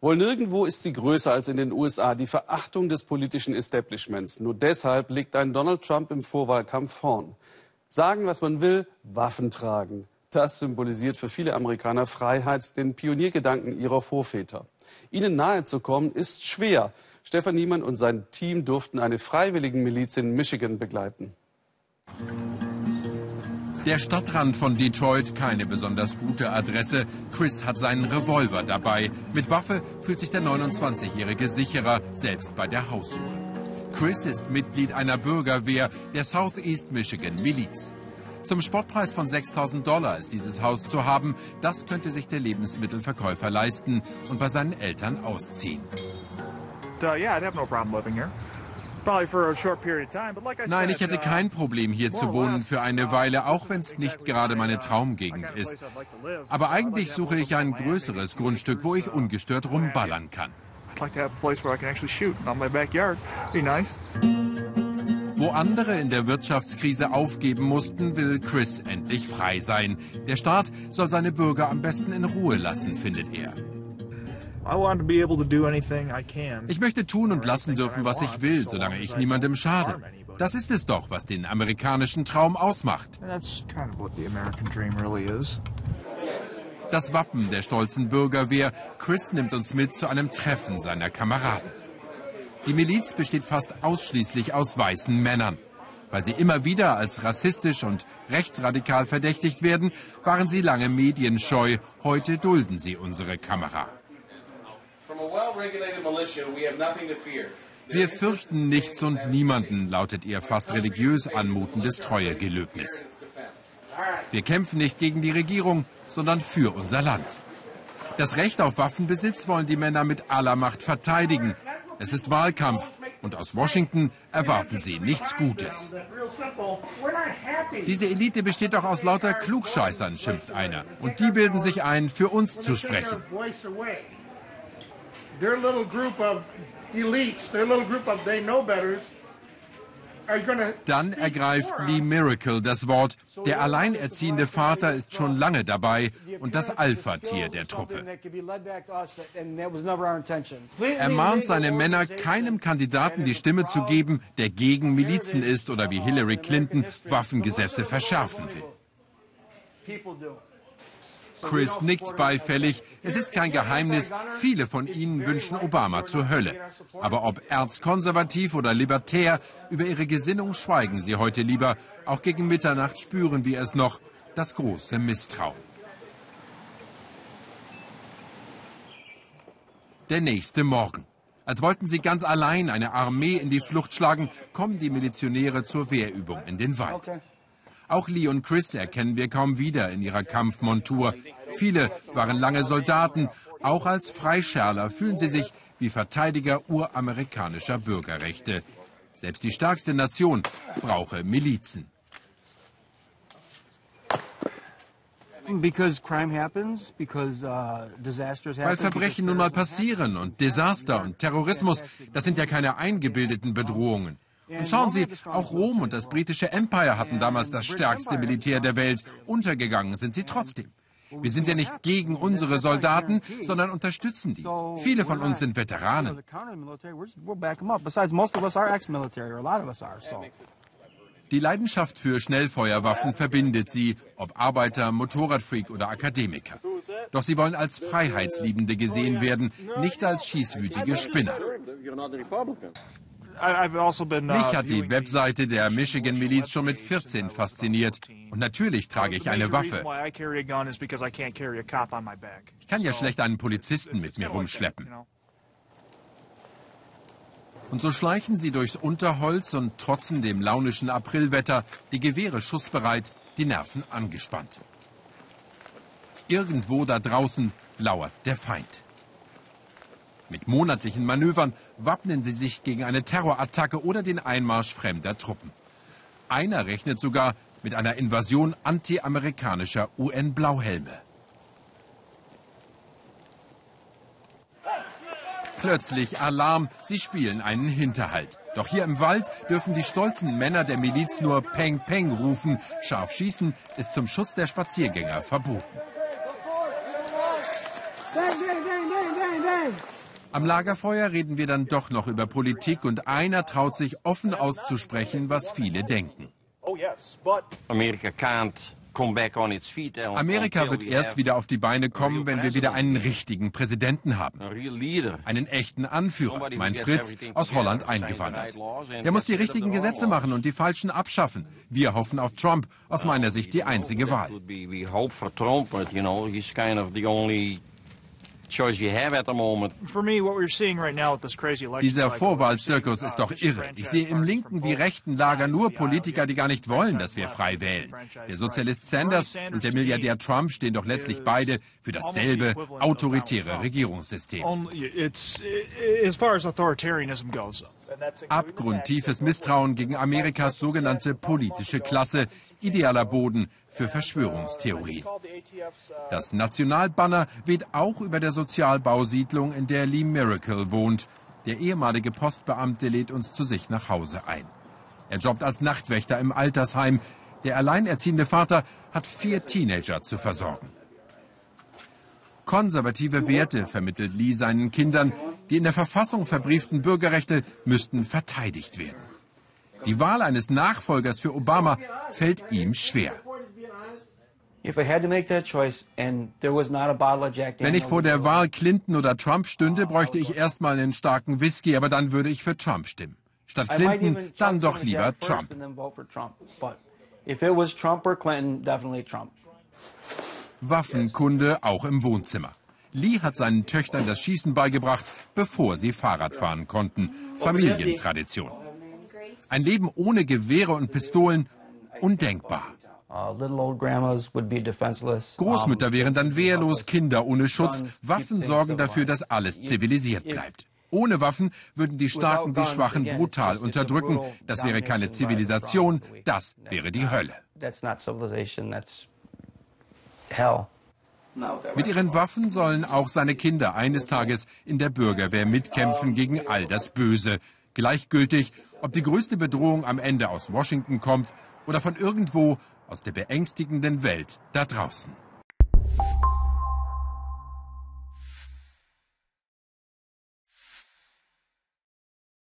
Wohl nirgendwo ist sie größer als in den USA, die Verachtung des politischen Establishments. Nur deshalb liegt ein Donald Trump im Vorwahlkampf vorn. Sagen, was man will, Waffen tragen. Das symbolisiert für viele Amerikaner Freiheit, den Pioniergedanken ihrer Vorväter. Ihnen nahezukommen ist schwer. Stefan Niemann und sein Team durften eine freiwilligen Miliz in Michigan begleiten. Der Stadtrand von Detroit, keine besonders gute Adresse. Chris hat seinen Revolver dabei. Mit Waffe fühlt sich der 29-Jährige sicherer, selbst bei der Haussuche. Chris ist Mitglied einer Bürgerwehr der Southeast Michigan Miliz. Zum Sportpreis von 6000 Dollar ist dieses Haus zu haben. Das könnte sich der Lebensmittelverkäufer leisten und bei seinen Eltern ausziehen. Uh, yeah, I'd have no problem living here. Nein, ich hätte uh, kein Problem hier zu wohnen für eine uh, Weile, auch wenn es nicht gerade meine Traumgegend ist. Aber eigentlich suche ich ein größeres Grundstück, wo ich ungestört rumballern kann. Wo andere in der Wirtschaftskrise aufgeben mussten, will Chris endlich frei sein. Der Staat soll seine Bürger am besten in Ruhe lassen, findet er. Ich möchte tun und lassen dürfen, was ich will, solange ich niemandem schade. Das ist es doch, was den amerikanischen Traum ausmacht. Das Wappen der stolzen Bürgerwehr. Chris nimmt uns mit zu einem Treffen seiner Kameraden. Die Miliz besteht fast ausschließlich aus weißen Männern. Weil sie immer wieder als rassistisch und rechtsradikal verdächtigt werden, waren sie lange medienscheu. Heute dulden sie unsere Kamera. Wir fürchten nichts und niemanden, lautet ihr fast religiös anmutendes Treuegelöbnis. Wir kämpfen nicht gegen die Regierung, sondern für unser Land. Das Recht auf Waffenbesitz wollen die Männer mit aller Macht verteidigen. Es ist Wahlkampf und aus Washington erwarten sie nichts Gutes. Diese Elite besteht doch aus lauter Klugscheißern, schimpft einer. Und die bilden sich ein, für uns zu sprechen their little group of elites, their little group of they know betters, dann ergreift Lee Miracle das Wort. Der alleinerziehende Vater ist schon lange dabei und das Alpha-Tier der Truppe. Er mahnt seine Männer, keinem Kandidaten die Stimme zu geben, der gegen Milizen ist oder wie Hillary Clinton Waffengesetze verschärfen will. Chris nickt beifällig. Es ist kein Geheimnis, viele von ihnen wünschen Obama zur Hölle. Aber ob erzkonservativ oder libertär, über ihre Gesinnung schweigen sie heute lieber. Auch gegen Mitternacht spüren wir es noch, das große Misstrauen. Der nächste Morgen. Als wollten sie ganz allein eine Armee in die Flucht schlagen, kommen die Milizionäre zur Wehrübung in den Wald. Auch Lee und Chris erkennen wir kaum wieder in ihrer Kampfmontur. Viele waren lange Soldaten. Auch als Freischärler fühlen sie sich wie Verteidiger uramerikanischer Bürgerrechte. Selbst die stärkste Nation brauche Milizen. Uh, Weil Verbrechen nun mal passieren und Desaster und Terrorismus, das sind ja keine eingebildeten Bedrohungen. Und schauen Sie, auch Rom und das britische Empire hatten damals das stärkste Militär der Welt. Untergegangen sind sie trotzdem. Wir sind ja nicht gegen unsere Soldaten, sondern unterstützen die. Viele von uns sind Veteranen. Die Leidenschaft für Schnellfeuerwaffen verbindet sie, ob Arbeiter, Motorradfreak oder Akademiker. Doch sie wollen als Freiheitsliebende gesehen werden, nicht als schießwütige Spinner. Also Mich hat die Webseite der Michigan Miliz schon mit 14 fasziniert. Und natürlich trage ich eine Waffe. Ich kann ja schlecht einen Polizisten mit mir rumschleppen. Und so schleichen sie durchs Unterholz und trotzen dem launischen Aprilwetter, die Gewehre schussbereit, die Nerven angespannt. Irgendwo da draußen lauert der Feind. Mit monatlichen Manövern wappnen sie sich gegen eine Terrorattacke oder den Einmarsch fremder Truppen. Einer rechnet sogar mit einer Invasion antiamerikanischer UN-Blauhelme. Plötzlich Alarm, sie spielen einen Hinterhalt. Doch hier im Wald dürfen die stolzen Männer der Miliz nur Peng Peng rufen. Scharf schießen ist zum Schutz der Spaziergänger verboten. Bang, bang, bang, Am Lagerfeuer reden wir dann doch noch über Politik und einer traut sich offen auszusprechen, was viele denken. Amerika can't Amerika wird erst wieder auf die Beine kommen, wenn wir wieder einen richtigen Präsidenten haben. Einen echten Anführer, mein Fritz, aus Holland eingewandert. Der muss die richtigen Gesetze machen und die falschen abschaffen. Wir hoffen auf Trump, aus meiner Sicht die einzige Wahl. Dieser Vorwahlzirkus ist doch irre. Ich sehe im linken wie rechten Lager nur Politiker, die gar nicht wollen, dass wir frei wählen. Der Sozialist Sanders und der Milliardär Trump stehen doch letztlich beide für dasselbe autoritäre Regierungssystem. Abgrundtiefes Misstrauen gegen Amerikas sogenannte politische Klasse, idealer Boden für Verschwörungstheorien. Das Nationalbanner weht auch über der Sozialbausiedlung, in der Lee Miracle wohnt. Der ehemalige Postbeamte lädt uns zu sich nach Hause ein. Er jobbt als Nachtwächter im Altersheim. Der alleinerziehende Vater hat vier Teenager zu versorgen. Konservative Werte vermittelt Lee seinen Kindern. Die in der Verfassung verbrieften Bürgerrechte müssten verteidigt werden. Die Wahl eines Nachfolgers für Obama fällt ihm schwer. Wenn ich vor der Wahl Clinton oder Trump stünde, bräuchte ich erstmal einen starken Whisky, aber dann würde ich für Trump stimmen. Statt Clinton dann doch lieber Trump. Waffenkunde auch im Wohnzimmer. Lee hat seinen Töchtern das Schießen beigebracht, bevor sie Fahrrad fahren konnten. Familientradition. Ein Leben ohne Gewehre und Pistolen undenkbar. Uh, Großmütter wären dann wehrlos, Kinder ohne Schutz. Waffen sorgen dafür, dass alles zivilisiert bleibt. Ohne Waffen würden die Starken die Schwachen brutal unterdrücken. Das wäre keine Zivilisation, das wäre die Hölle. Mit ihren Waffen sollen auch seine Kinder eines Tages in der Bürgerwehr mitkämpfen gegen all das Böse. Gleichgültig, ob die größte Bedrohung am Ende aus Washington kommt oder von irgendwo aus der beängstigenden Welt da draußen.